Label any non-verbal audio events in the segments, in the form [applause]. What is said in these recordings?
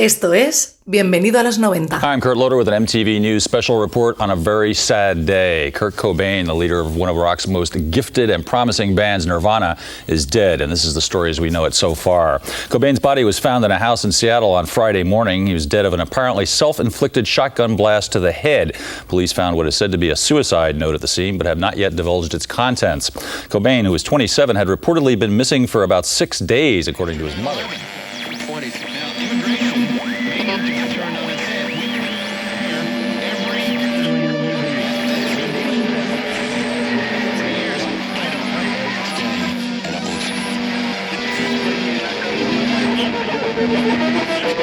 Esto es Bienvenido a los 90. Hi, I'm Kurt Loder with an MTV News special report on a very sad day. Kurt Cobain, the leader of one of rock's most gifted and promising bands, Nirvana, is dead, and this is the story as we know it so far. Cobain's body was found in a house in Seattle on Friday morning. He was dead of an apparently self inflicted shotgun blast to the head. Police found what is said to be a suicide note at the scene, but have not yet divulged its contents. Cobain, who was 27, had reportedly been missing for about six days, according to his mother.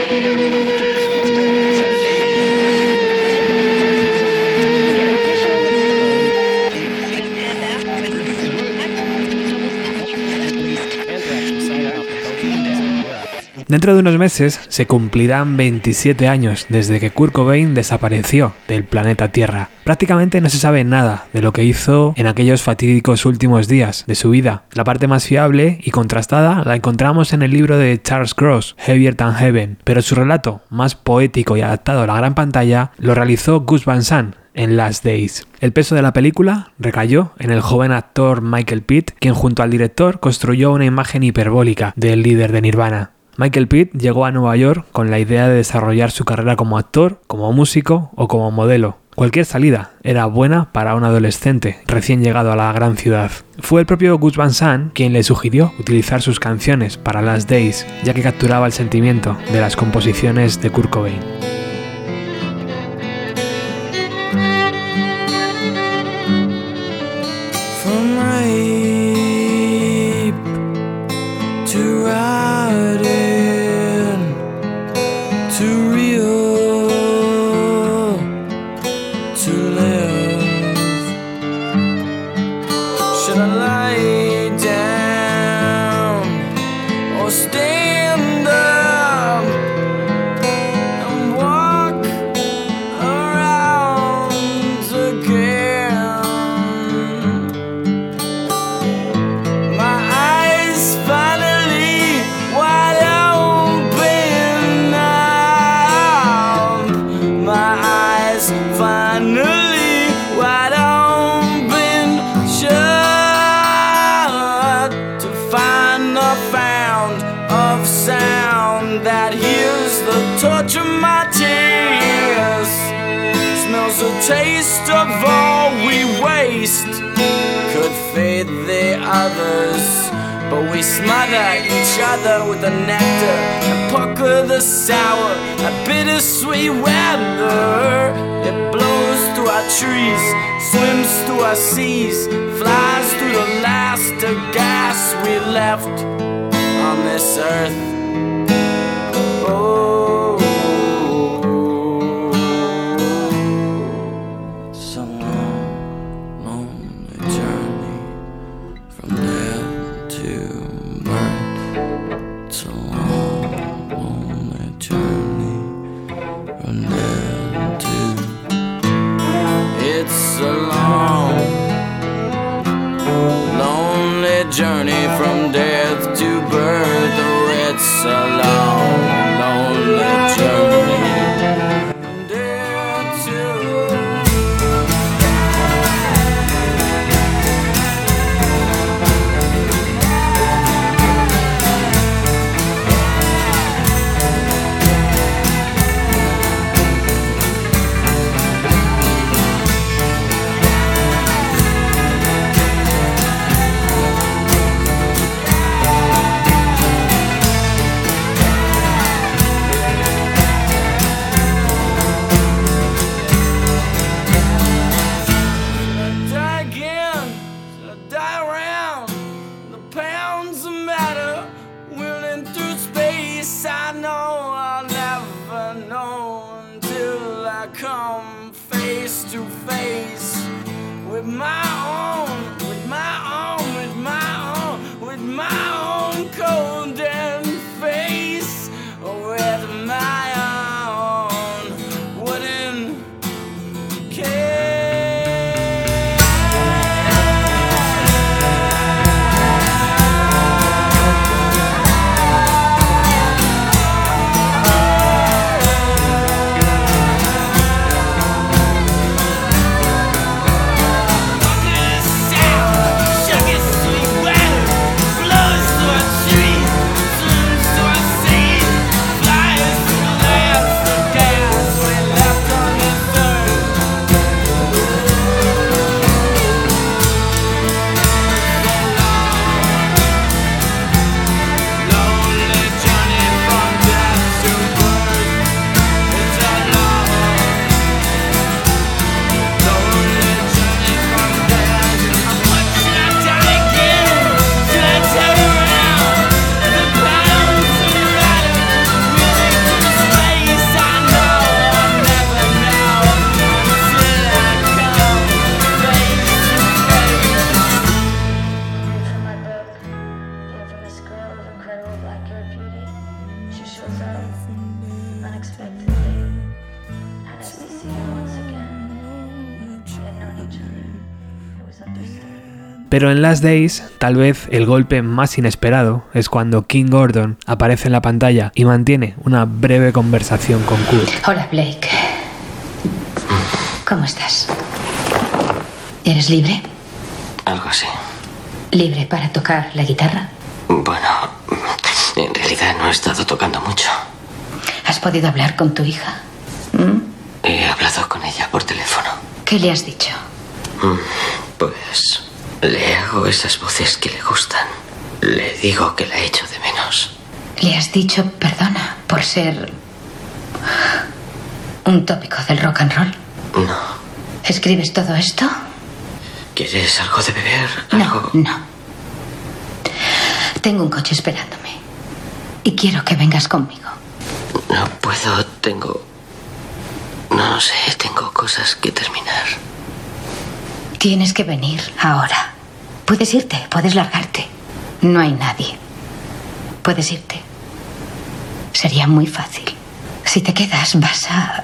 Thank you. Dentro de unos meses se cumplirán 27 años desde que Kurt Cobain desapareció del planeta Tierra. Prácticamente no se sabe nada de lo que hizo en aquellos fatídicos últimos días de su vida. La parte más fiable y contrastada la encontramos en el libro de Charles Cross, Heavier Than Heaven, pero su relato más poético y adaptado a la gran pantalla lo realizó Gus Van Sant en Last Days. El peso de la película recayó en el joven actor Michael Pitt, quien junto al director construyó una imagen hiperbólica del líder de Nirvana. Michael Pitt llegó a Nueva York con la idea de desarrollar su carrera como actor, como músico o como modelo. Cualquier salida era buena para un adolescente recién llegado a la gran ciudad. Fue el propio Gus Van Sant quien le sugirió utilizar sus canciones para Last Days, ya que capturaba el sentimiento de las composiciones de Kurt Cobain. too late. Smother each other with the nectar and pucker the sour and bittersweet weather. It blows through our trees, swims through our seas, flies through the last of gas we left on this earth. Pero en Last Days, tal vez el golpe más inesperado es cuando King Gordon aparece en la pantalla y mantiene una breve conversación con Kurt. Hola, Blake. ¿Cómo estás? ¿Eres libre? Algo así. ¿Libre para tocar la guitarra? Bueno, en realidad no he estado tocando mucho. ¿Has podido hablar con tu hija? ¿Mm? He hablado con ella por teléfono. ¿Qué le has dicho? Pues le hago esas voces que le gustan. Le digo que la echo de menos. ¿Le has dicho perdona por ser un tópico del rock and roll? No. ¿Escribes todo esto? ¿Quieres algo de beber? No, no. Tengo un coche esperándome. Y quiero que vengas conmigo. No puedo, tengo... No sé, tengo cosas que terminar. Tienes que venir ahora. Puedes irte, puedes largarte. No hay nadie. Puedes irte. Sería muy fácil. Si te quedas, vas a...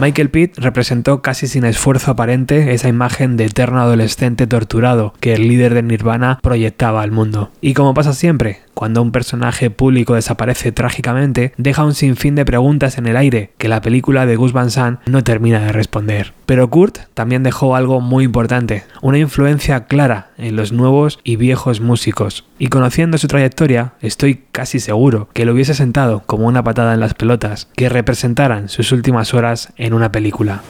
Michael Pitt representó casi sin esfuerzo aparente esa imagen de eterno adolescente torturado que el líder de Nirvana proyectaba al mundo. Y como pasa siempre, cuando un personaje público desaparece trágicamente, deja un sinfín de preguntas en el aire que la película de Gus Van Sant no termina de responder. Pero Kurt también dejó algo muy importante, una influencia clara en los nuevos y viejos músicos. Y conociendo su trayectoria, estoy casi seguro que le hubiese sentado como una patada en las pelotas que representaran sus últimas horas en una película.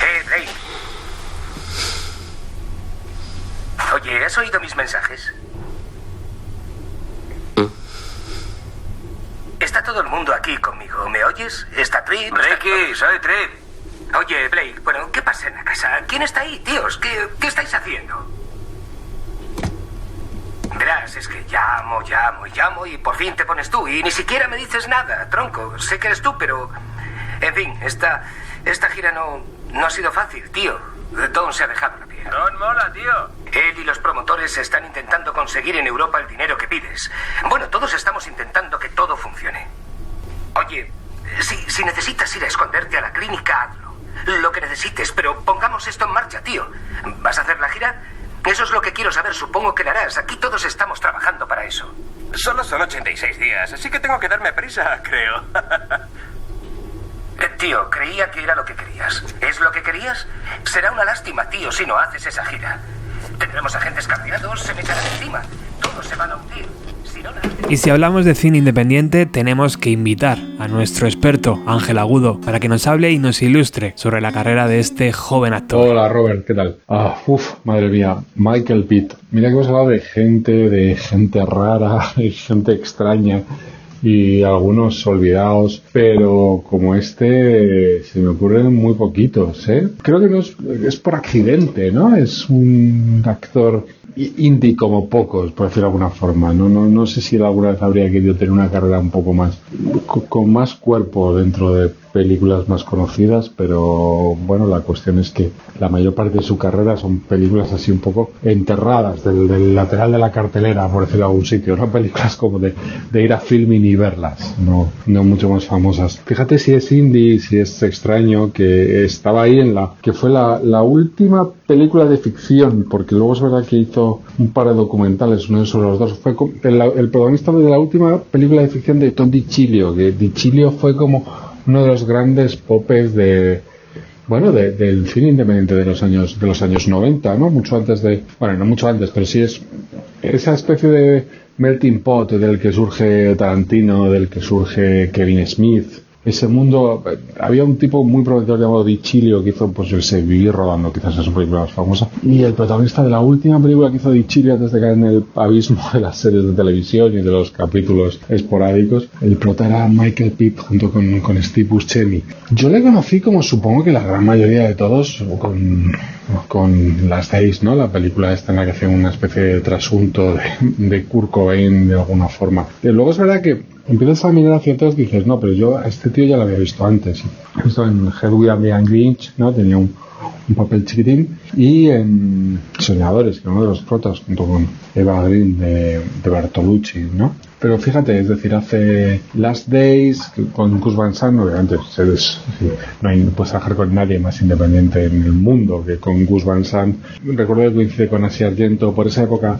Eh, Blake. Oye, ¿has oído mis mensajes? Está todo el mundo aquí conmigo. ¿Me oyes? ¿Está Trip? Blakey, soy Trip. Oye, Blake, bueno, ¿qué pasa en la casa? ¿Quién está ahí, tíos? ¿Qué, qué estáis haciendo? Verás, es que llamo, llamo y llamo y por fin te pones tú y ni siquiera me dices nada, tronco. Sé que eres tú, pero... En fin, esta, esta gira no, no ha sido fácil, tío. Don se ha dejado la piel. Don mola, tío. Él y los promotores están intentando conseguir en Europa el dinero que pides. Bueno, todos estamos intentando que todo funcione. Oye, si, si necesitas ir a esconderte a la clínica, hazlo. Lo que necesites, pero pongamos esto en marcha, tío. ¿Vas a hacer la gira? Eso es lo que quiero saber. Supongo que la harás. Aquí todos estamos trabajando para eso. Solo son 86 días, así que tengo que darme prisa, [laughs] creo. Eh, tío, creía que era lo que querías. ¿Es lo que querías? Será una lástima, tío, si no haces esa gira. Tendremos agentes cambiados, se me echarán encima. Todos se van a hundir. Si no la haces- Y si hablamos de cine independiente, tenemos que invitar a nuestro experto Ángel Agudo para que nos hable y nos ilustre sobre la carrera de este joven actor. Hola Robert, ¿qué tal? Ah, uf, madre mía, Michael Pitt. Mira que hemos hablado de gente, de gente rara, [laughs] de gente extraña y algunos olvidados, pero como este se me ocurren muy poquitos, ¿eh? Creo que no es, es por accidente, ¿no? Es un actor indie como pocos, por decirlo de alguna forma. No, no, no sé si alguna vez habría querido tener una carrera un poco más, co- con más cuerpo dentro de películas más conocidas, pero bueno, la cuestión es que la mayor parte de su carrera son películas así un poco enterradas del, del lateral de la cartelera, por decirlo de algún sitio, no [laughs] películas como de, de ir a filming y verlas, no, no mucho más famosas. Fíjate si es indie, si es extraño, que estaba ahí en la, que fue la, la última película de ficción, porque luego es verdad que hizo un par de documentales, uno sobre los dos, fue el, el protagonista de la última película de ficción de Tom DiCilio, que DiCilio fue como uno de los grandes popes de bueno de- del cine independiente de los años de los años 90 no mucho antes de bueno no mucho antes pero sí es esa especie de melting pot del que surge Tarantino del que surge Kevin Smith ese mundo eh, había un tipo muy prometedor llamado Dicilio que hizo pues yo sé vivir rodando quizás es su película más famosa. Y el protagonista de la última película que hizo Dicilio antes de caer en el abismo de las series de televisión y de los capítulos esporádicos el prota era Michael Pitt junto con, con Steve Buscemi. Yo le conocí como supongo que la gran mayoría de todos con, con Las Days ¿no? la película esta en la que hacía una especie de trasunto de, de Kurt Cobain de alguna forma. Y luego es verdad que empiezas a mirar hacia atrás y dices, no, pero yo a este tío ya lo había visto antes. He visto en Hedwig and Grinch, ¿no? Tenía un, un papel chiquitín y en Soñadores, que uno de los protas junto con Eva Green de, de Bertolucci, ¿no? Pero fíjate, es decir, hace Last Days con Gus Van Sant, obviamente se des- no, hay, puedes trabajar con nadie más independiente en el mundo que con Gus Van Sant. Recuerdo que coincide con Asia Argento, por esa época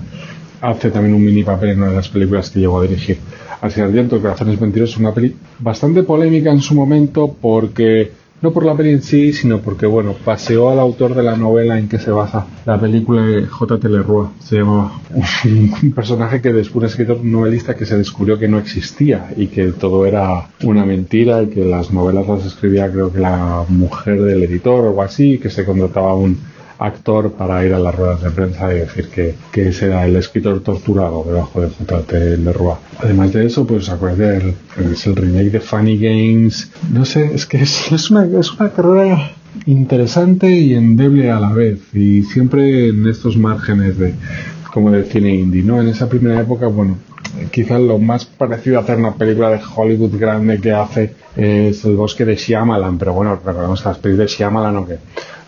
hace también un mini papel en una de las películas que llegó a dirigir. Asia Argento, Corazones Mentirosos, una peli bastante polémica en su momento porque no por la peli en sí, sino porque, bueno, paseó al autor de la novela en que se basa la película de J. Leroy. Se llamaba [laughs] un personaje que después, un escritor novelista que se descubrió que no existía y que todo era una mentira y que las novelas las escribía, creo que la mujer del editor o algo así, que se contrataba un actor para ir a las ruedas de prensa y decir que, que ese era el escritor torturado debajo de J.T. Leroy. Además de eso, pues acuérdate, es el remake de Funny Games. No sé, es que es, es una, es una carrera interesante y endeble a la vez y siempre en estos márgenes de como del cine indie, ¿no? En esa primera época, bueno, quizás lo más parecido a hacer una película de Hollywood grande que hace es El bosque de Shyamalan, pero bueno, recordemos que las películas de Shyamalan, aunque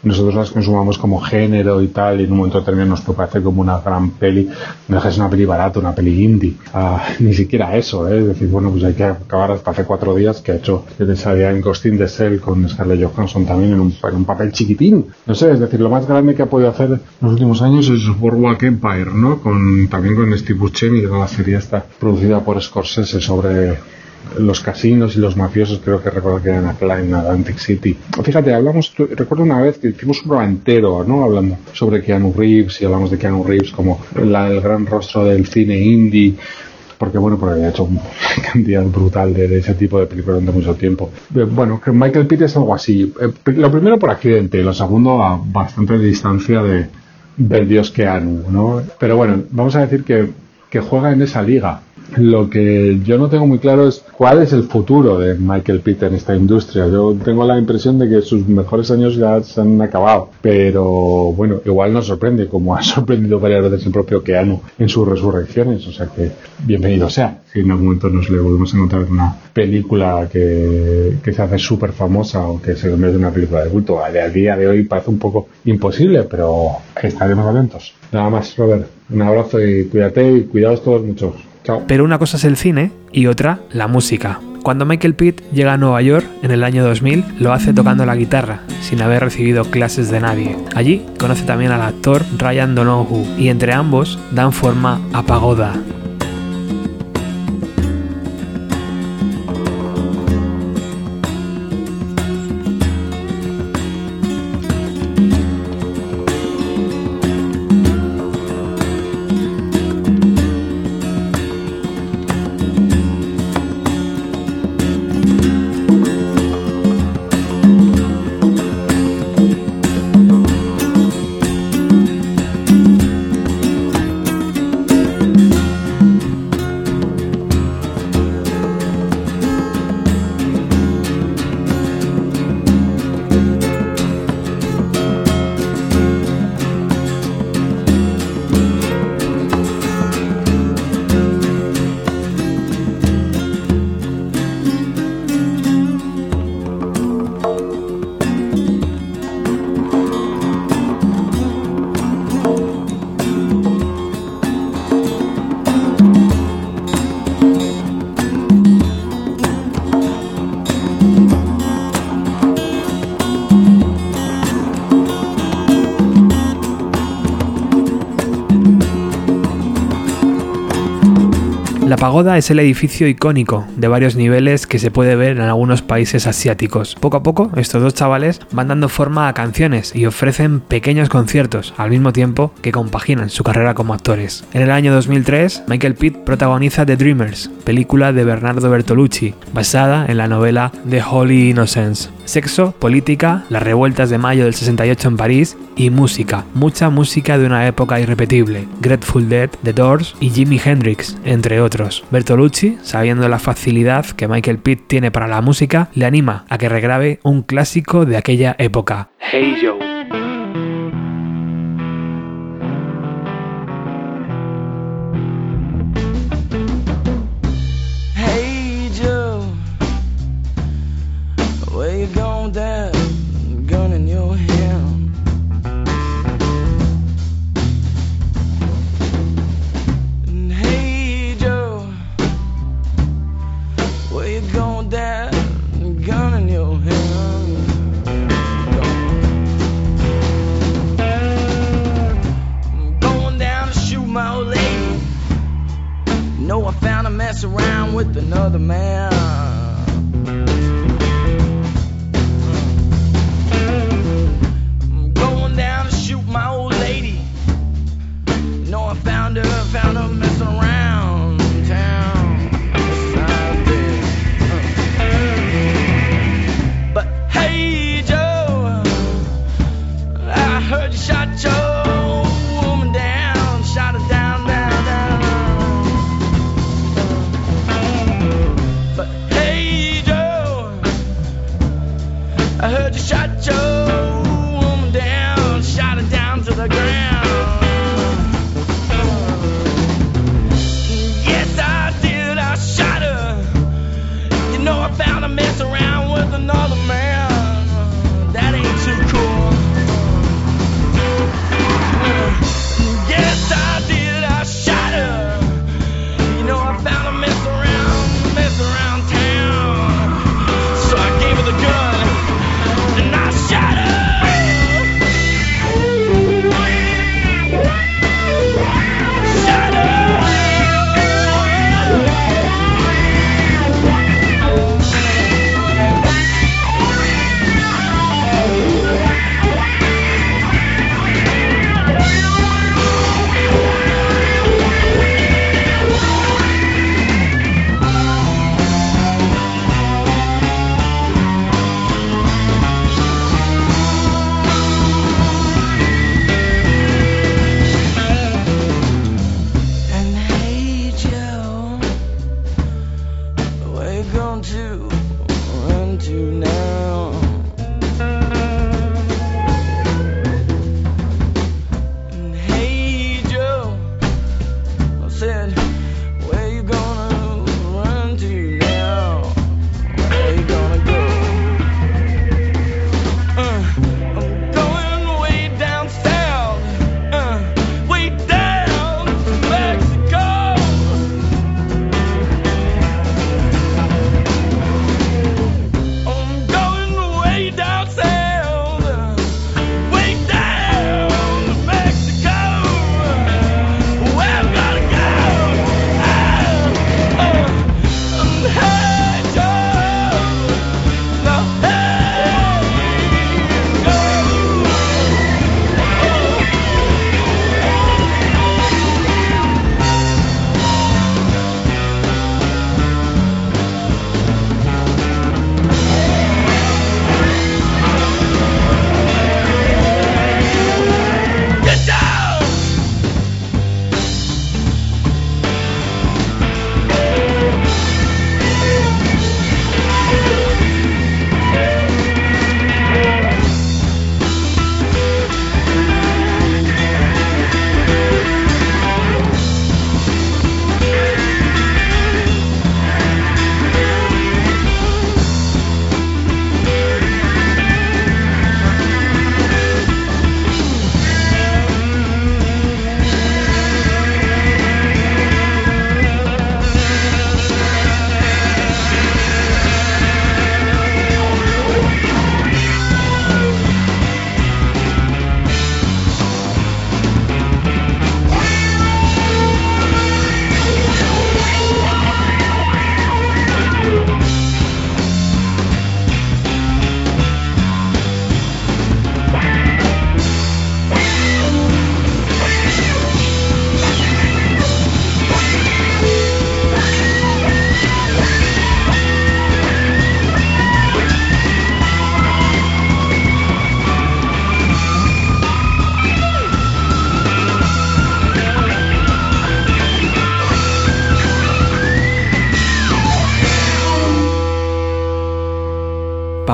nosotros las consumamos como género y tal, y en un momento determinado nos puede parecer como una gran peli, no es que una peli barata, una peli indie, Ah, [laughs] ni siquiera eso, ¿eh? es decir, bueno, pues hay que acabar hasta hace cuatro días que ha hecho que salía en Ghost in the Shell con Scarlett Johansson también en un, en un papel chiquitín, no sé, es decir, lo más grande que ha podido hacer en los últimos años es Boardwalk Empire, ¿no? Con, también con Steve Buscemi, con la serie esta producida por Scorsese sobre los casinos y los mafiosos creo que recuerdo que eran acá en Atlantic City. Fíjate, hablamos, recuerdo una vez que hicimos un programa entero, ¿no? Hablando sobre Keanu Reeves y hablamos de Keanu Reeves como la- el gran rostro del cine indie. Porque bueno, porque había hecho una [laughs] cantidad brutal de, ese tipo de películas durante mucho tiempo. Eh, Bueno, que Michael Pitt es algo así. Eh, Lo primero por accidente y lo segundo a bastante distancia de, del dios Keanu, ¿no? Pero bueno, vamos a decir que, que juega en esa liga. Lo que yo no tengo muy claro es cuál es el futuro de Michael Pitt en esta industria. Yo tengo la impresión de que sus mejores años ya se han acabado, pero bueno, igual nos sorprende, como ha [laughs] sorprendido varias veces el propio Keanu en sus resurrecciones. O sea que bienvenido sea. Si en algún momento nos le volvemos a encontrar en una película que, que se hace súper famosa o que se convierte en una película de culto, a día de hoy parece un poco imposible, pero estaremos atentos. Nada más, Robert. Un abrazo y cuídate y cuidaos todos mucho. Pero una cosa es el cine y otra la música. Cuando Michael Pitt llega a Nueva York en el año 2000, lo hace tocando la guitarra, sin haber recibido clases de nadie. Allí conoce también al actor Ryan Donoghue y entre ambos dan forma a Pagoda, La pagoda es el edificio icónico de varios niveles que se puede ver en algunos países asiáticos. Poco a poco, estos dos chavales van dando forma a canciones y ofrecen pequeños conciertos al mismo tiempo que compaginan su carrera como actores. En el año 2003, Michael Pitt protagoniza The Dreamers, película de Bernardo Bertolucci, basada en la novela The Holy Innocents. Sexo, política, las revueltas de mayo del 68 en París y música, mucha música de una época irrepetible, Grateful Dead, The Doors y Jimi Hendrix, entre otros. Bertolucci, sabiendo la facilidad que Michael Pitt tiene para la música, le anima a que regrabe un clásico de aquella época. Hey Joe. Know I found her mess around with another man.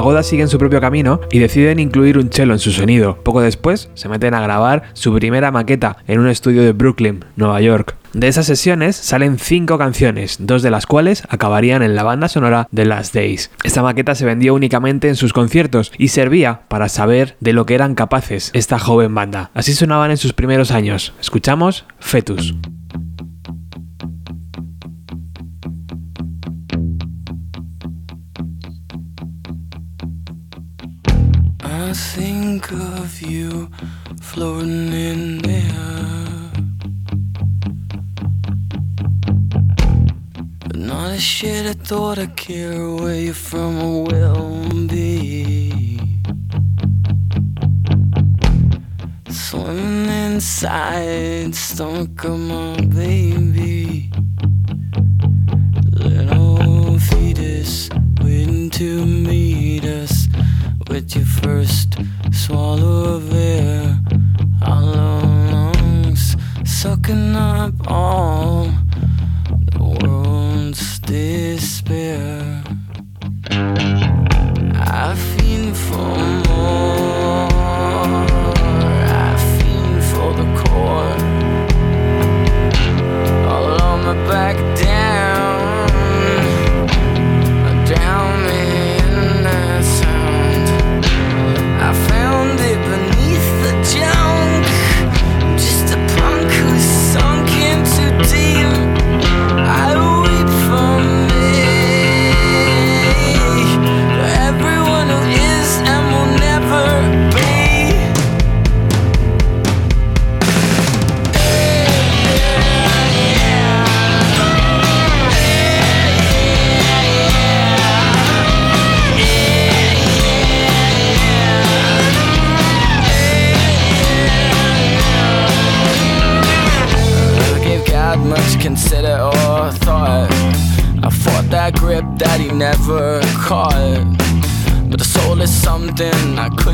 Pagoda siguen su propio camino y deciden incluir un cello en su sonido. Poco después se meten a grabar su primera maqueta en un estudio de Brooklyn, Nueva York. De esas sesiones salen cinco canciones, dos de las cuales acabarían en la banda sonora de Last Days. Esta maqueta se vendió únicamente en sus conciertos y servía para saber de lo que eran capaces esta joven banda. Así sonaban en sus primeros años. Escuchamos Fetus. I think of you floating in the air. But not a shit I thought I care where you're from or where I'll be. Swimming inside stomach of my baby. Little fetus waiting to meet with your first swallow of air. Hollow lungs sucking up all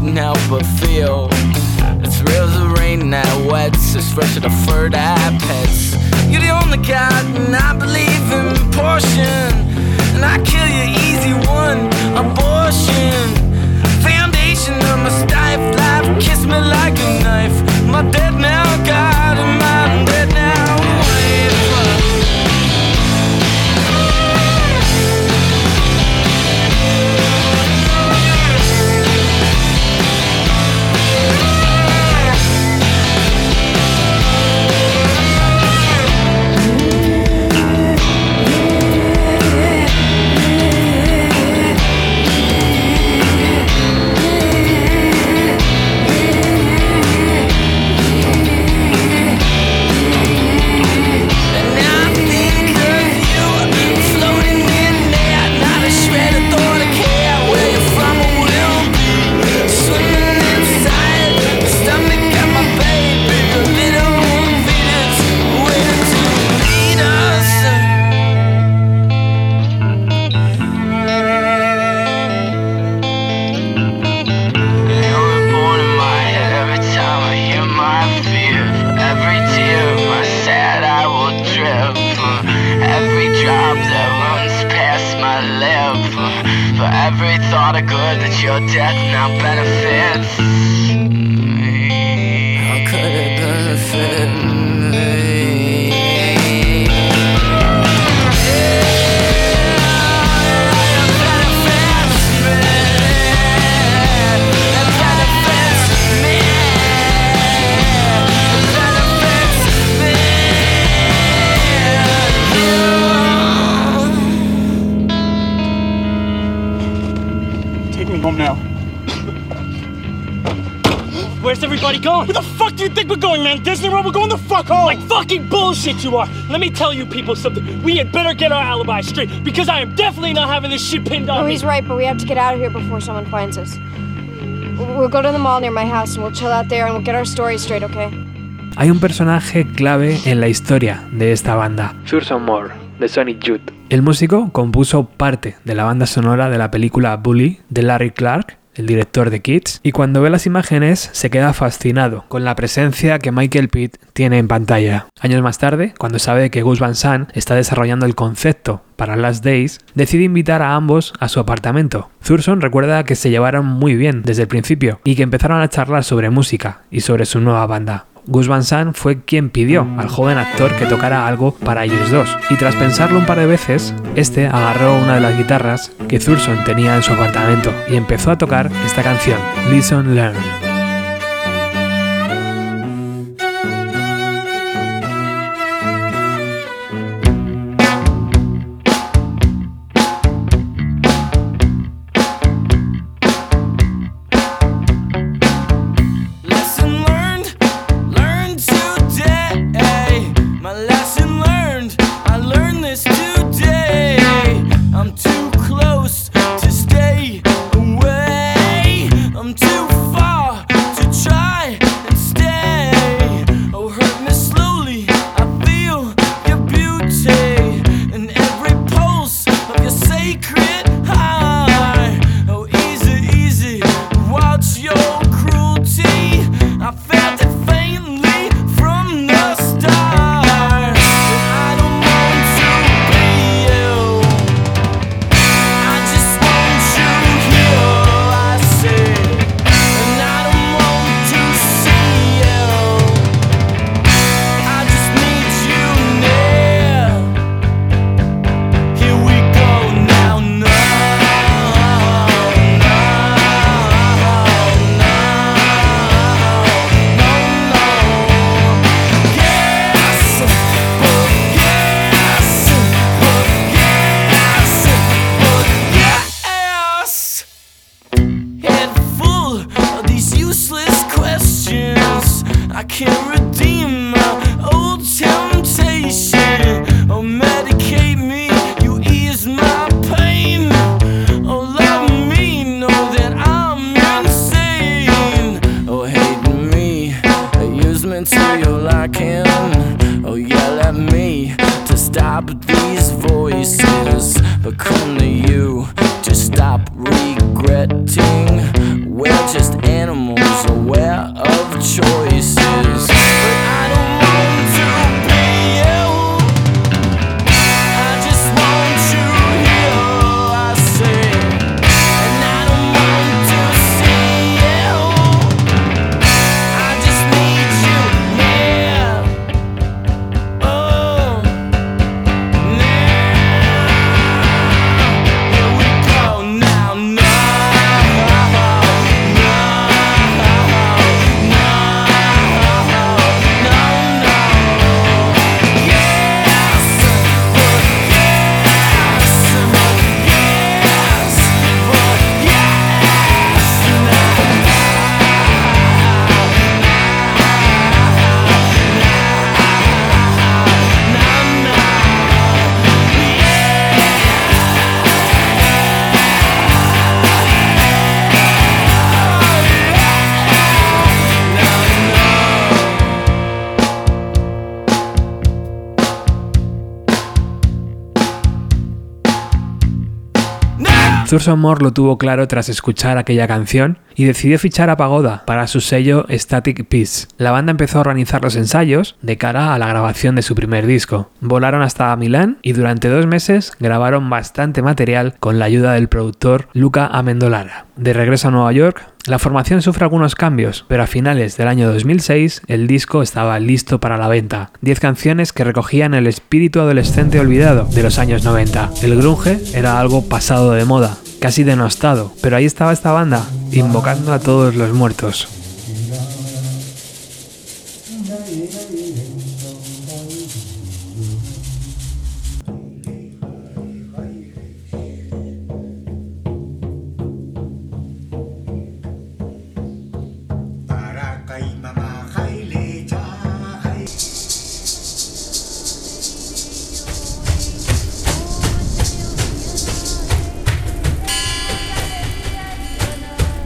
couldn't help but feel. It's real as the rain that wets, it's fresh as the fur that pets. You're the only God, and I believe in portion. And I kill you easy one abortion. Foundation of my stiff life, kiss me like a knife. My dead now, God, going? Where the fuck do you think we're going, man? Disney World? We're going the fuck home! Like fucking bullshit you are! Let me tell you people something. We had better get our alibi straight because I am definitely not having this shit pinned on No, me. he's right, but we have to get out of here before someone finds us. We'll go to the mall near my house and we'll chill out there and we'll get our story straight, okay? Hay un personaje clave en la historia de esta banda, Thurston Moore, de Sonic Youth. El músico compuso parte de la banda sonora de la película Bully de Larry Clark, el director de Kids, y cuando ve las imágenes se queda fascinado con la presencia que Michael Pitt tiene en pantalla. Años más tarde, cuando sabe que Gus Van Sant está desarrollando el concepto para Last Days, decide invitar a ambos a su apartamento. Thurston recuerda que se llevaron muy bien desde el principio y que empezaron a charlar sobre música y sobre su nueva banda. Gus Van Sant fue quien pidió al joven actor que tocara algo para ellos dos, y tras pensarlo un par de veces, este agarró una de las guitarras que Thurston tenía en su apartamento y empezó a tocar esta canción, Listen Learn. Thurston Moore lo tuvo claro tras escuchar aquella canción y decidió fichar a Pagoda para su sello Static Peace. La banda empezó a organizar los ensayos de cara a la grabación de su primer disco. Volaron hasta Milán y durante dos meses grabaron bastante material con la ayuda del productor Luca Amendolara. De regreso a Nueva York, la formación sufre algunos cambios, pero a finales del año 2006 el disco estaba listo para la venta. 10 canciones que recogían el espíritu adolescente olvidado de los años 90. El grunge era algo pasado de moda, casi denostado, pero ahí estaba esta banda, invocando a todos los muertos.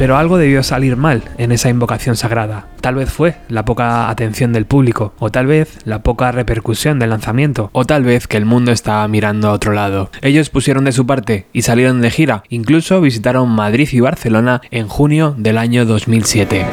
Pero algo debió salir mal en esa invocación sagrada. Tal vez fue la poca atención del público, o tal vez la poca repercusión del lanzamiento, o tal vez que el mundo estaba mirando a otro lado. Ellos pusieron de su parte y salieron de gira, incluso visitaron Madrid y Barcelona en junio del año 2007.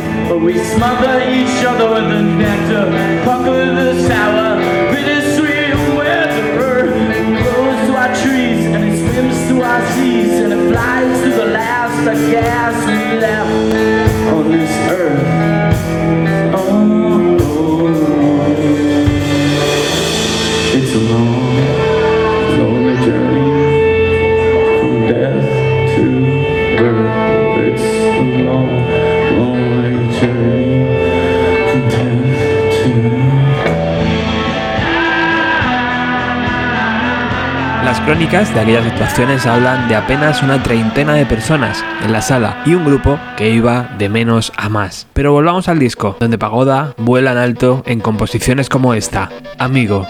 Crónicas de aquellas actuaciones hablan de apenas una treintena de personas en la sala y un grupo que iba de menos a más. Pero volvamos al disco, donde Pagoda vuela en alto en composiciones como esta, Amigo.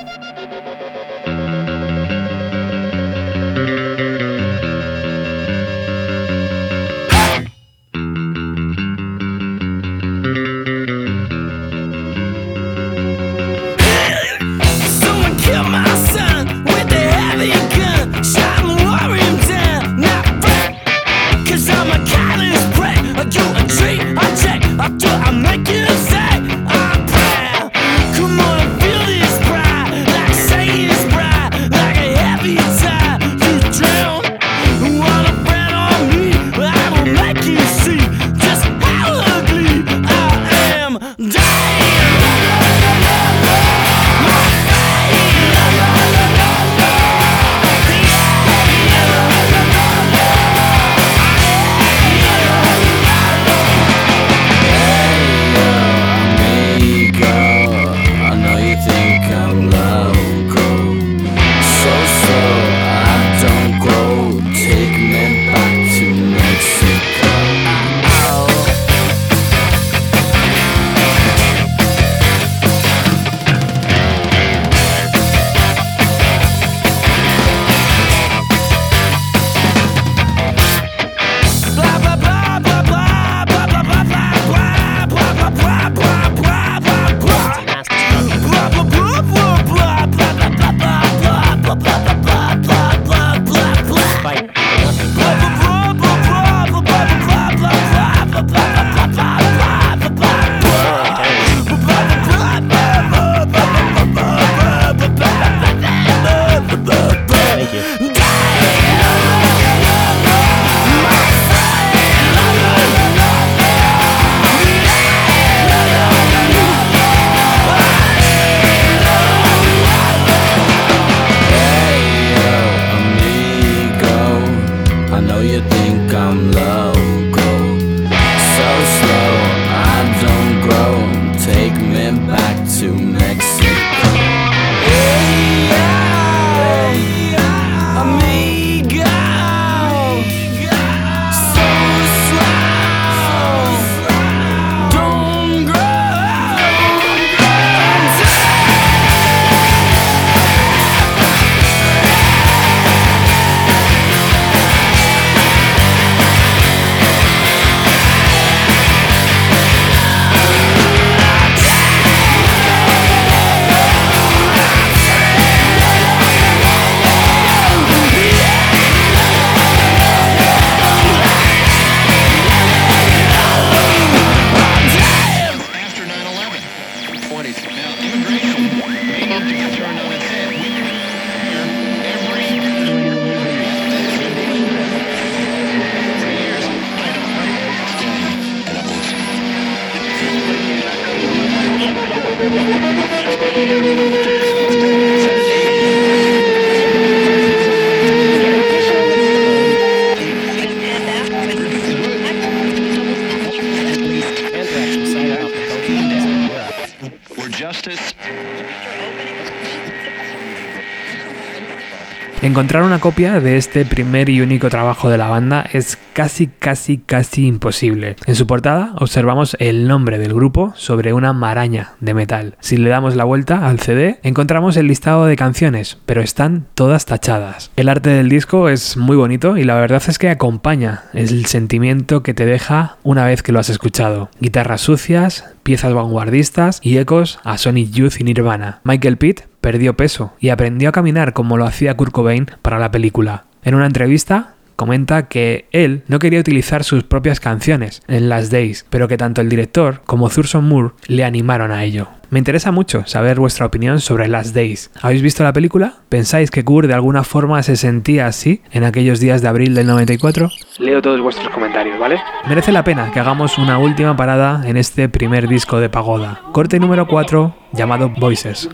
Copia de este primer y único trabajo de la banda es casi, casi, casi imposible. En su portada observamos el nombre del grupo sobre una maraña de metal. Si le damos la vuelta al CD, encontramos el listado de canciones, pero están todas tachadas. El arte del disco es muy bonito y la verdad es que acompaña el sentimiento que te deja una vez que lo has escuchado. Guitarras sucias, piezas vanguardistas y ecos a Sonic Youth y Nirvana. Michael Pitt perdió peso y aprendió a caminar como lo hacía Kurt Cobain para la película. En una entrevista comenta que él no quería utilizar sus propias canciones en Last Days, pero que tanto el director como Thurston Moore le animaron a ello. Me interesa mucho saber vuestra opinión sobre Last Days. ¿Habéis visto la película? ¿Pensáis que Kurt de alguna forma se sentía así en aquellos días de abril del 94? Leo todos vuestros comentarios, ¿vale? Merece la pena que hagamos una última parada en este primer disco de Pagoda. Corte número 4 llamado Voices.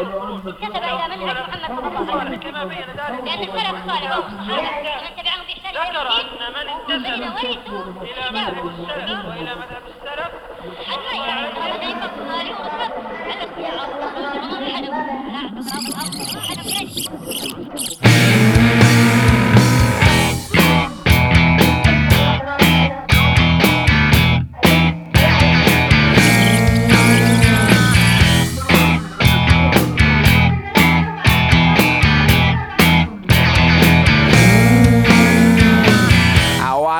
انتسب إلى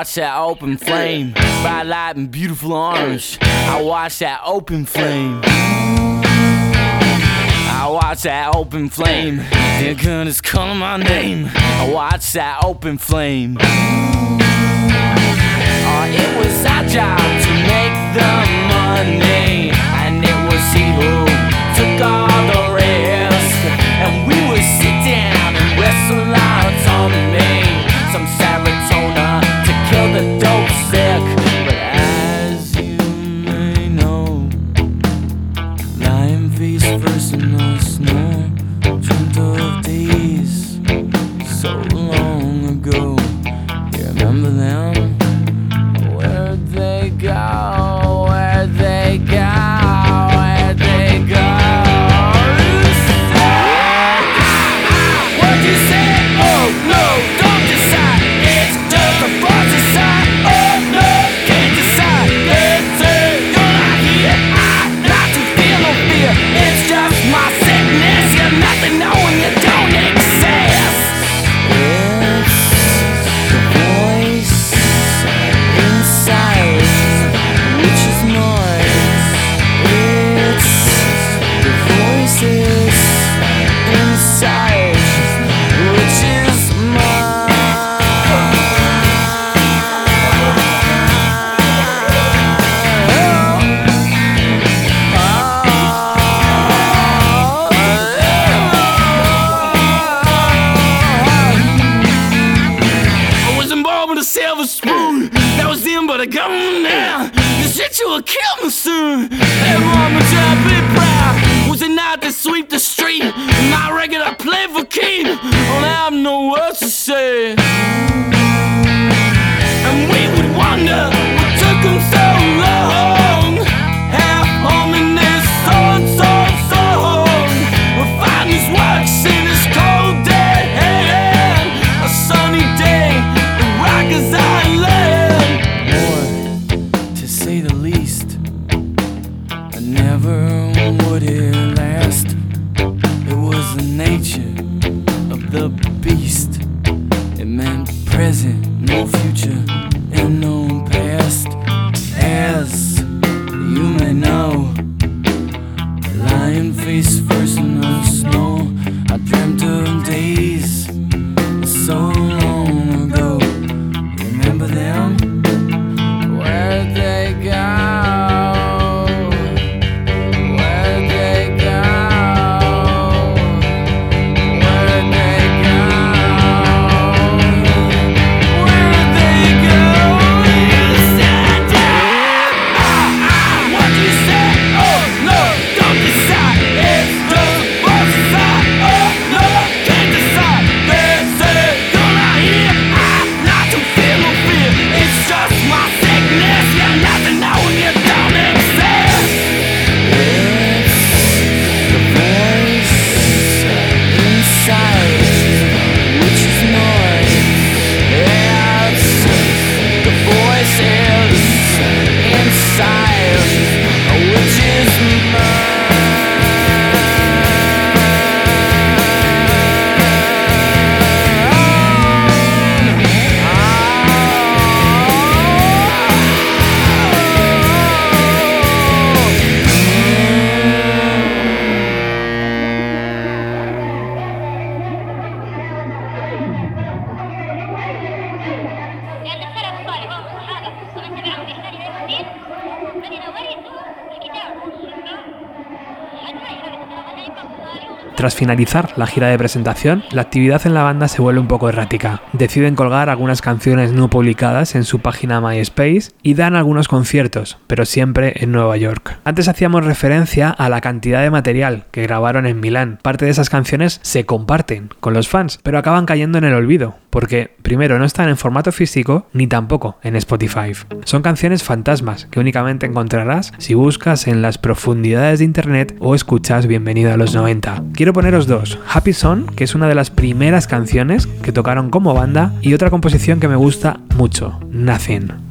watch that open flame, bright light and beautiful arms. I watch that open flame. I watch that open flame. They're gonna call my name. I watch that open flame. Oh, it was our job to make the money, and it was he who took all the rest. And we would sit down and wrestle long ago. You remember them? Tras finalizar la gira de presentación, la actividad en la banda se vuelve un poco errática. Deciden colgar algunas canciones no publicadas en su página MySpace y dan algunos conciertos, pero siempre en Nueva York. Antes hacíamos referencia a la cantidad de material que grabaron en Milán. Parte de esas canciones se comparten con los fans, pero acaban cayendo en el olvido, porque primero no están en formato físico ni tampoco en Spotify. Son canciones fantasmas que únicamente encontrarás si buscas en las profundidades de internet o escuchas Bienvenido a los 90. Quiero poneros dos, Happy Song, que es una de las primeras canciones que tocaron como banda, y otra composición que me gusta mucho, Nothing.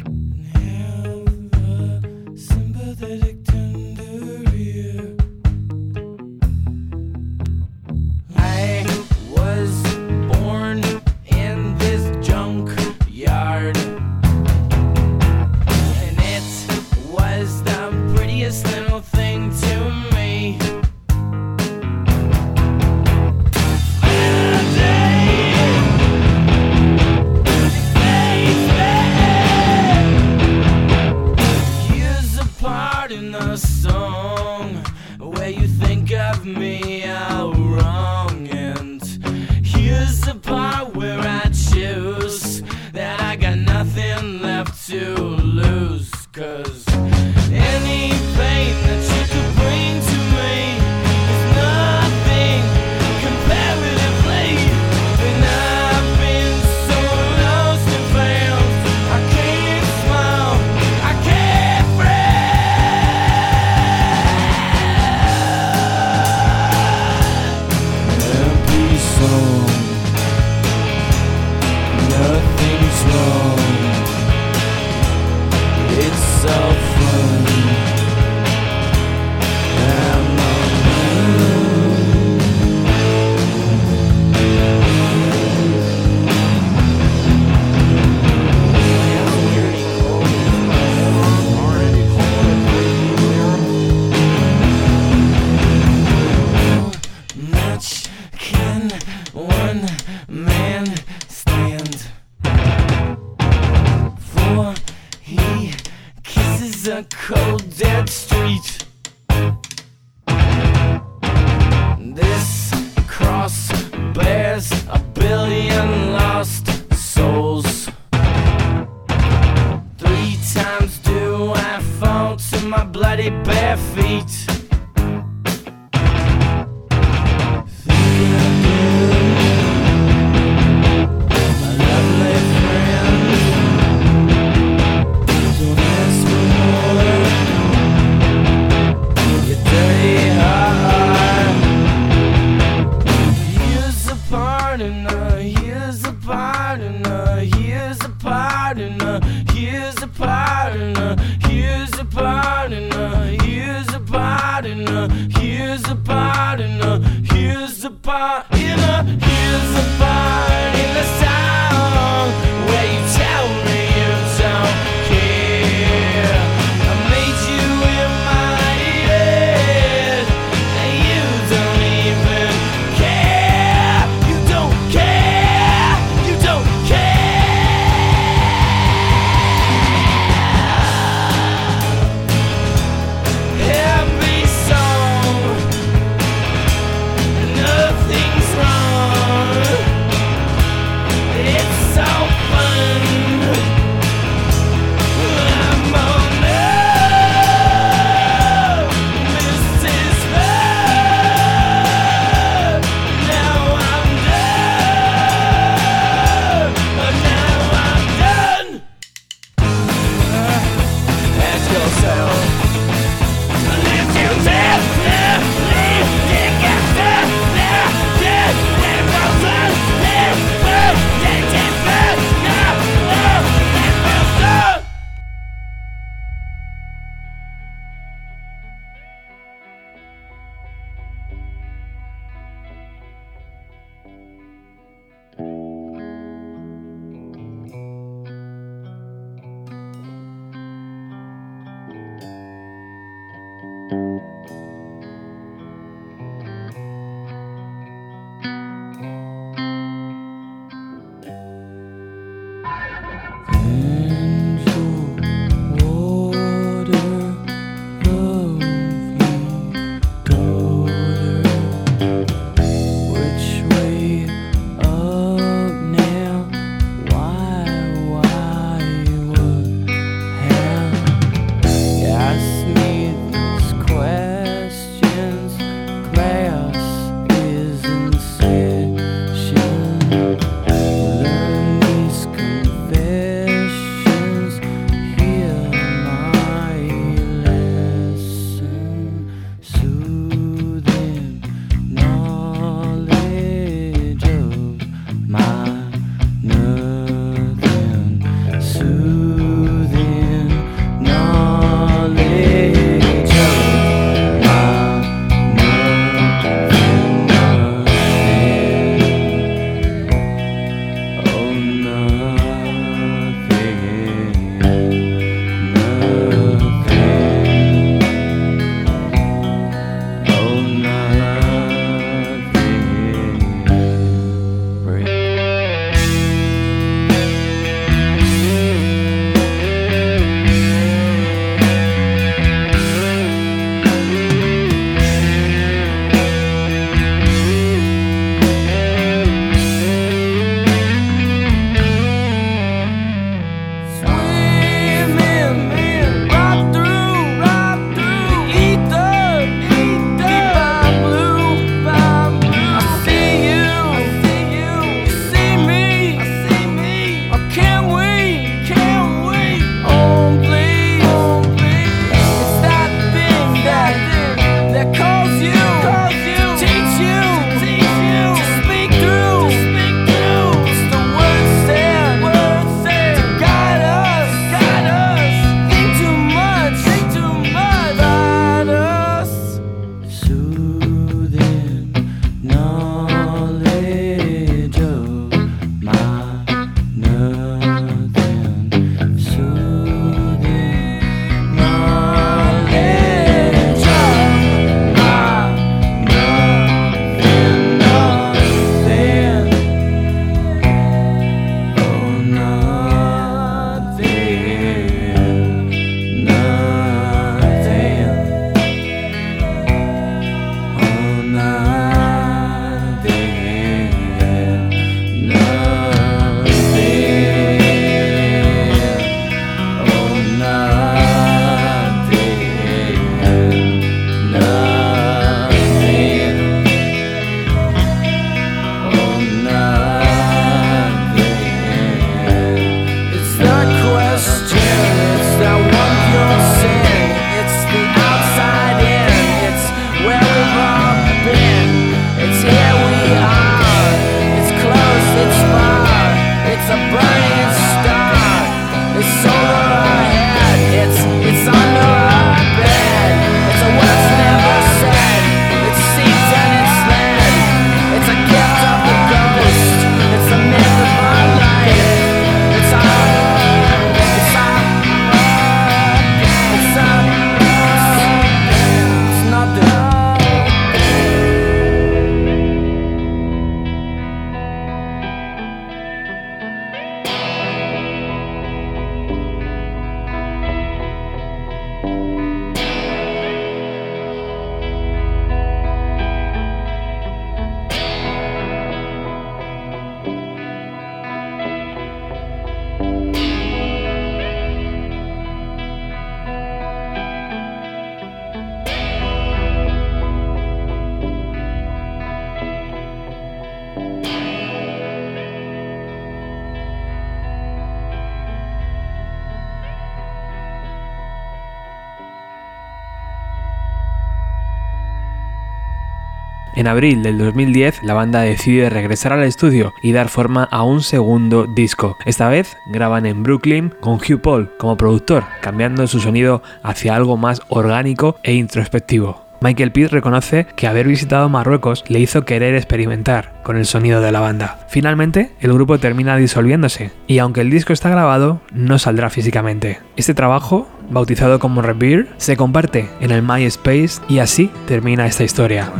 En abril del 2010, la banda decide regresar al estudio y dar forma a un segundo disco. Esta vez graban en Brooklyn con Hugh Paul como productor, cambiando su sonido hacia algo más orgánico e introspectivo. Michael Pitt reconoce que haber visitado Marruecos le hizo querer experimentar con el sonido de la banda. Finalmente, el grupo termina disolviéndose, y aunque el disco está grabado, no saldrá físicamente. Este trabajo, bautizado como Rebirth, se comparte en el MySpace y así termina esta historia.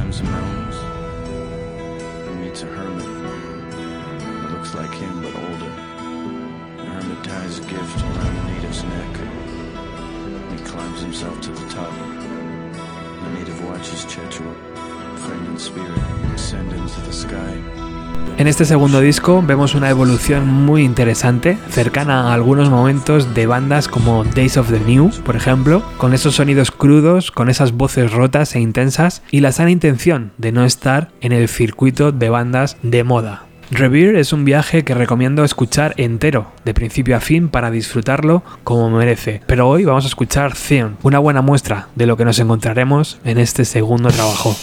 En este segundo disco vemos una evolución muy interesante, cercana a algunos momentos de bandas como Days of the New, por ejemplo, con esos sonidos crudos, con esas voces rotas e intensas y la sana intención de no estar en el circuito de bandas de moda. Revere es un viaje que recomiendo escuchar entero, de principio a fin, para disfrutarlo como merece. Pero hoy vamos a escuchar Theon, una buena muestra de lo que nos encontraremos en este segundo trabajo.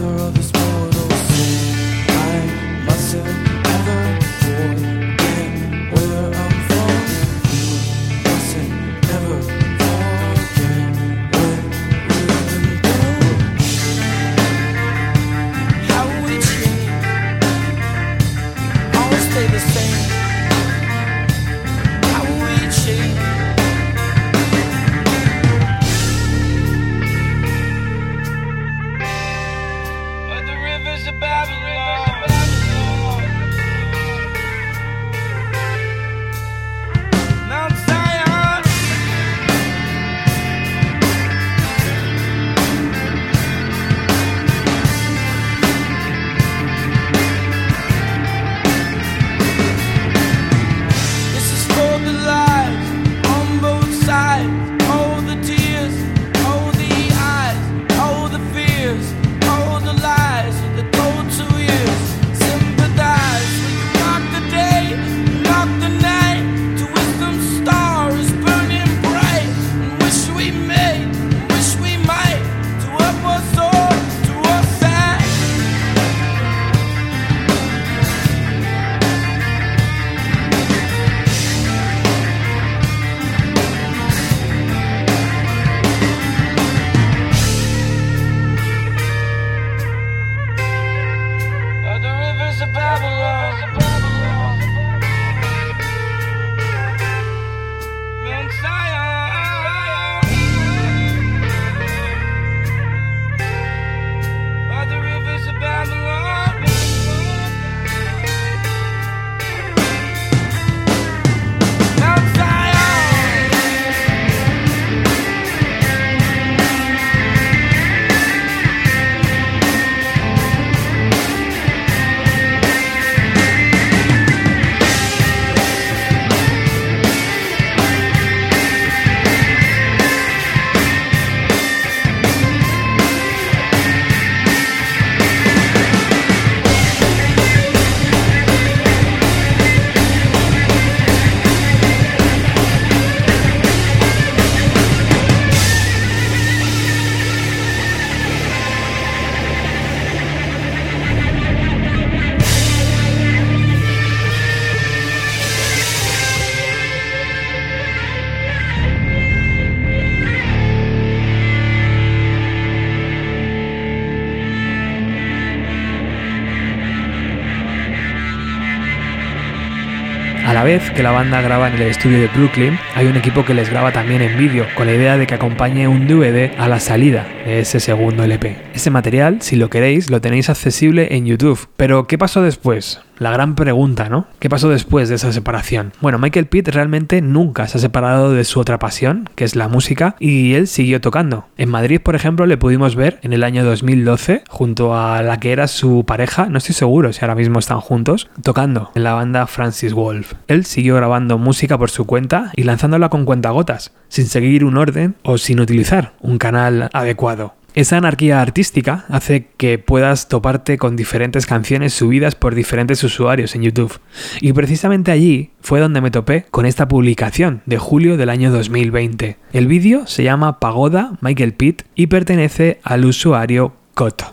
driver of this A la vez que la banda graba en el estudio de Brooklyn, hay un equipo que les graba también en vídeo, con la idea de que acompañe un DVD a la salida de ese segundo LP. Ese material, si lo queréis, lo tenéis accesible en YouTube. Pero, ¿qué pasó después? La gran pregunta, ¿no? ¿Qué pasó después de esa separación? Bueno, Michael Pitt realmente nunca se ha separado de su otra pasión, que es la música, y él siguió tocando. En Madrid, por ejemplo, le pudimos ver en el año 2012 junto a la que era su pareja, no estoy seguro si ahora mismo están juntos, tocando en la banda Francis Wolf. Él siguió grabando música por su cuenta y lanzándola con cuentagotas, sin seguir un orden o sin utilizar un canal adecuado. Esa anarquía artística hace que puedas toparte con diferentes canciones subidas por diferentes usuarios en YouTube. Y precisamente allí fue donde me topé con esta publicación de julio del año 2020. El vídeo se llama Pagoda Michael Pitt y pertenece al usuario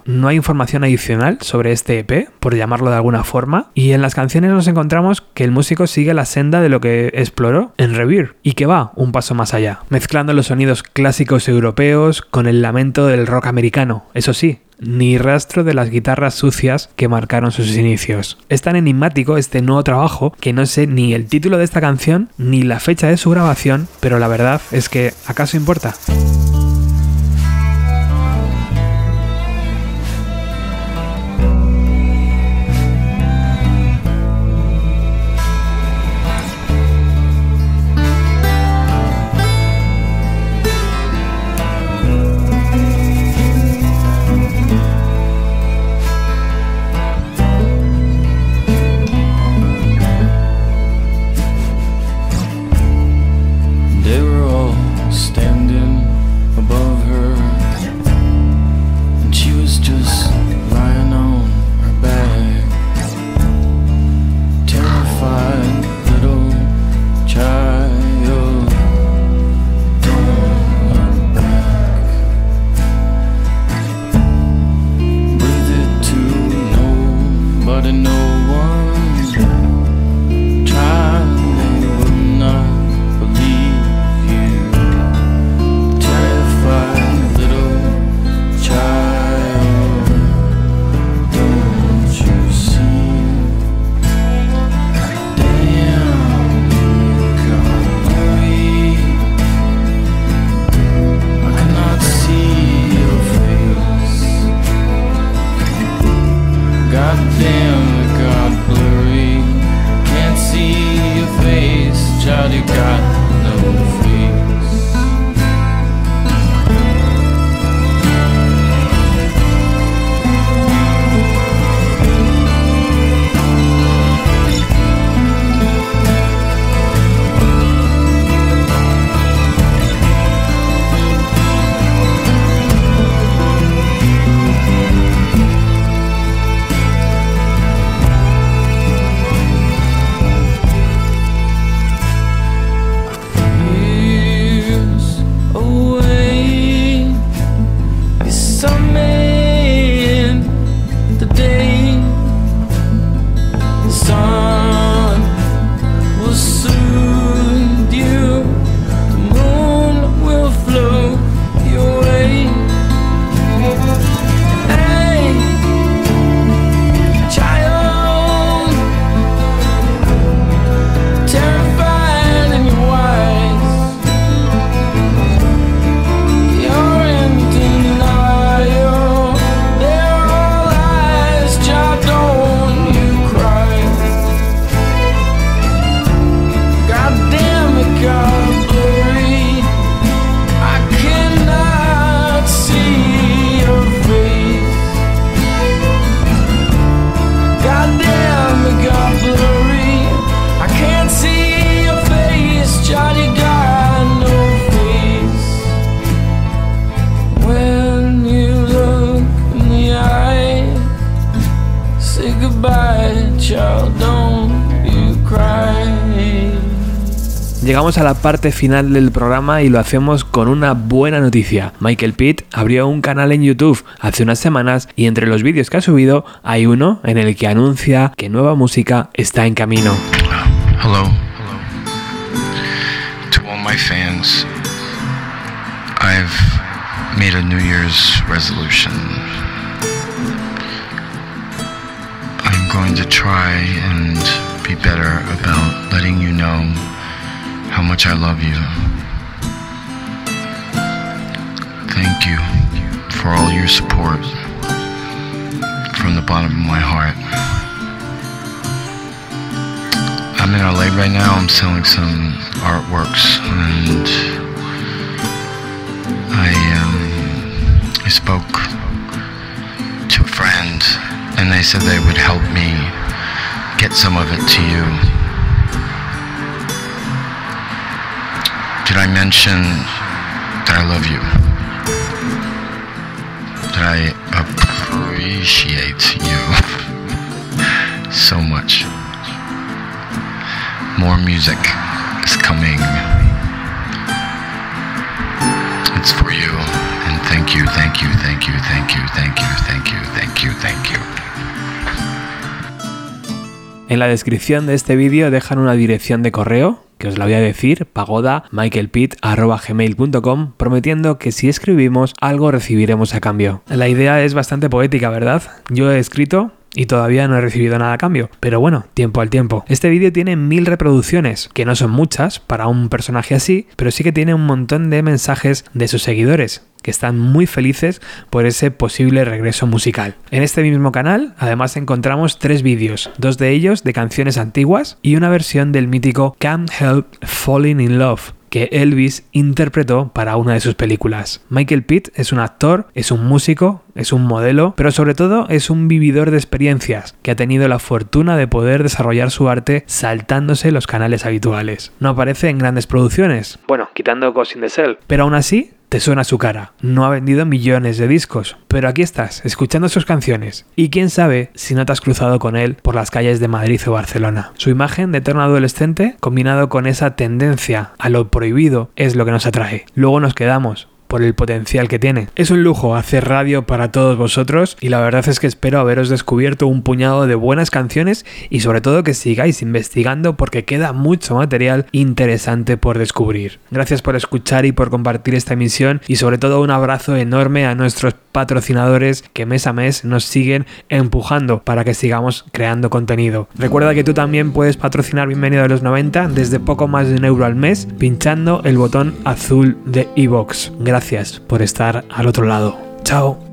no hay información adicional sobre este EP, por llamarlo de alguna forma, y en las canciones nos encontramos que el músico sigue la senda de lo que exploró en Revere y que va un paso más allá, mezclando los sonidos clásicos europeos con el lamento del rock americano, eso sí, ni rastro de las guitarras sucias que marcaron sus inicios. Es tan enigmático este nuevo trabajo que no sé ni el título de esta canción ni la fecha de su grabación, pero la verdad es que ¿acaso importa? A la parte final del programa y lo hacemos con una buena noticia. Michael Pitt abrió un canal en YouTube hace unas semanas y entre los vídeos que ha subido hay uno en el que anuncia que nueva música está en camino. Hello. To all my fans, I've made a New Year's resolution. I'm going to try and be better about letting much I love you. Thank you for all your support from the bottom of my heart. I'm in LA right now. I'm selling some artworks, and I um, I spoke to a friend, and they said they would help me get some of it to you. Did I mention that I love you? That I appreciate you [laughs] so much. More music is coming. It's for you. And thank you, thank you, thank you, thank you, thank you, thank you, thank you, thank you. En la descripción de este vídeo dejan una dirección de correo que os la voy a decir, pagoda.michaelpitt.gmail.com, prometiendo que si escribimos algo recibiremos a cambio. La idea es bastante poética, ¿verdad? Yo he escrito y todavía no he recibido nada a cambio. Pero bueno, tiempo al tiempo. Este vídeo tiene mil reproducciones, que no son muchas para un personaje así, pero sí que tiene un montón de mensajes de sus seguidores que están muy felices por ese posible regreso musical. En este mismo canal, además, encontramos tres vídeos, dos de ellos de canciones antiguas y una versión del mítico Can't Help Falling in Love, que Elvis interpretó para una de sus películas. Michael Pitt es un actor, es un músico, es un modelo, pero sobre todo es un vividor de experiencias que ha tenido la fortuna de poder desarrollar su arte saltándose los canales habituales. No aparece en grandes producciones, bueno, quitando Ghost in the Shell, pero aún así te suena su cara. No ha vendido millones de discos, pero aquí estás, escuchando sus canciones. Y quién sabe si no te has cruzado con él por las calles de Madrid o Barcelona. Su imagen de eterno adolescente, combinado con esa tendencia a lo prohibido, es lo que nos atrae. Luego nos quedamos por el potencial que tiene. Es un lujo hacer radio para todos vosotros y la verdad es que espero haberos descubierto un puñado de buenas canciones y sobre todo que sigáis investigando porque queda mucho material interesante por descubrir. Gracias por escuchar y por compartir esta emisión y sobre todo un abrazo enorme a nuestros patrocinadores que mes a mes nos siguen empujando para que sigamos creando contenido. Recuerda que tú también puedes patrocinar Bienvenido a los 90 desde poco más de un euro al mes pinchando el botón azul de iVox. Gracias por estar al otro lado. Chao.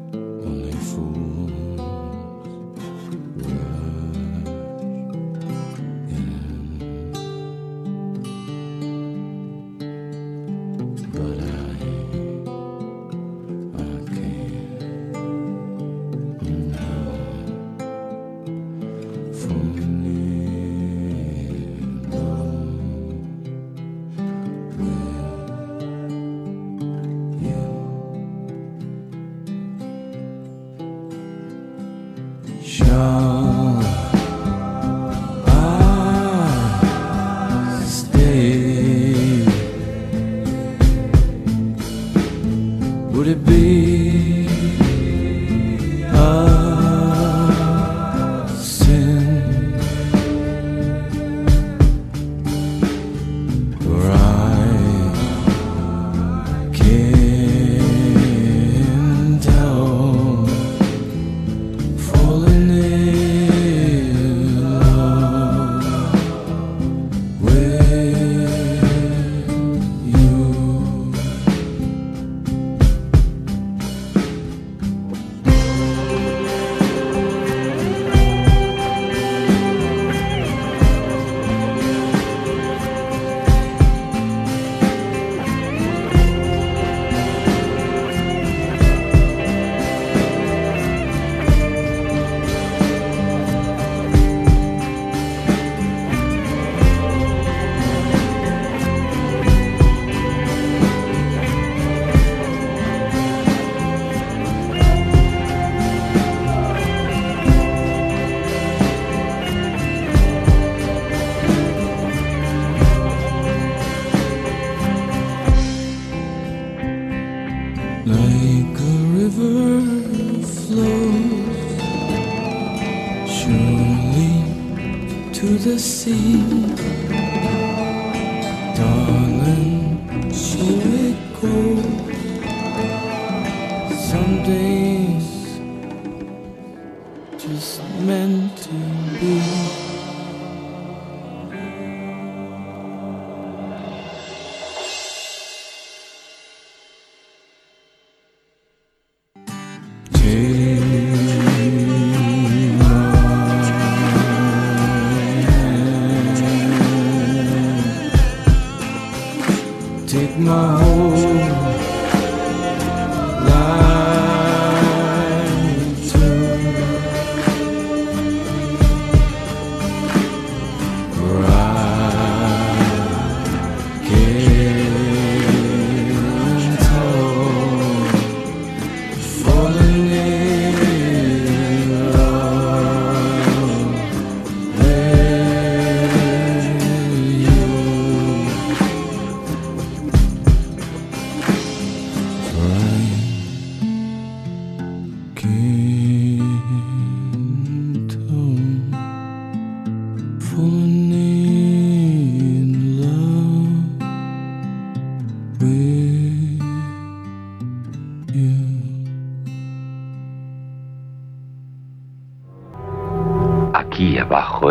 Like a river flows surely to the sea. Darling, so it goes. Some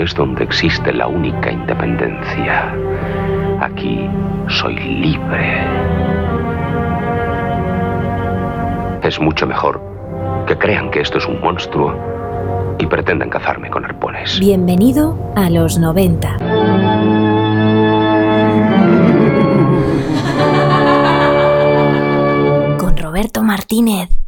es donde existe la única independencia. Aquí soy libre. Es mucho mejor que crean que esto es un monstruo y pretendan cazarme con arpones. Bienvenido a los 90. Con Roberto Martínez.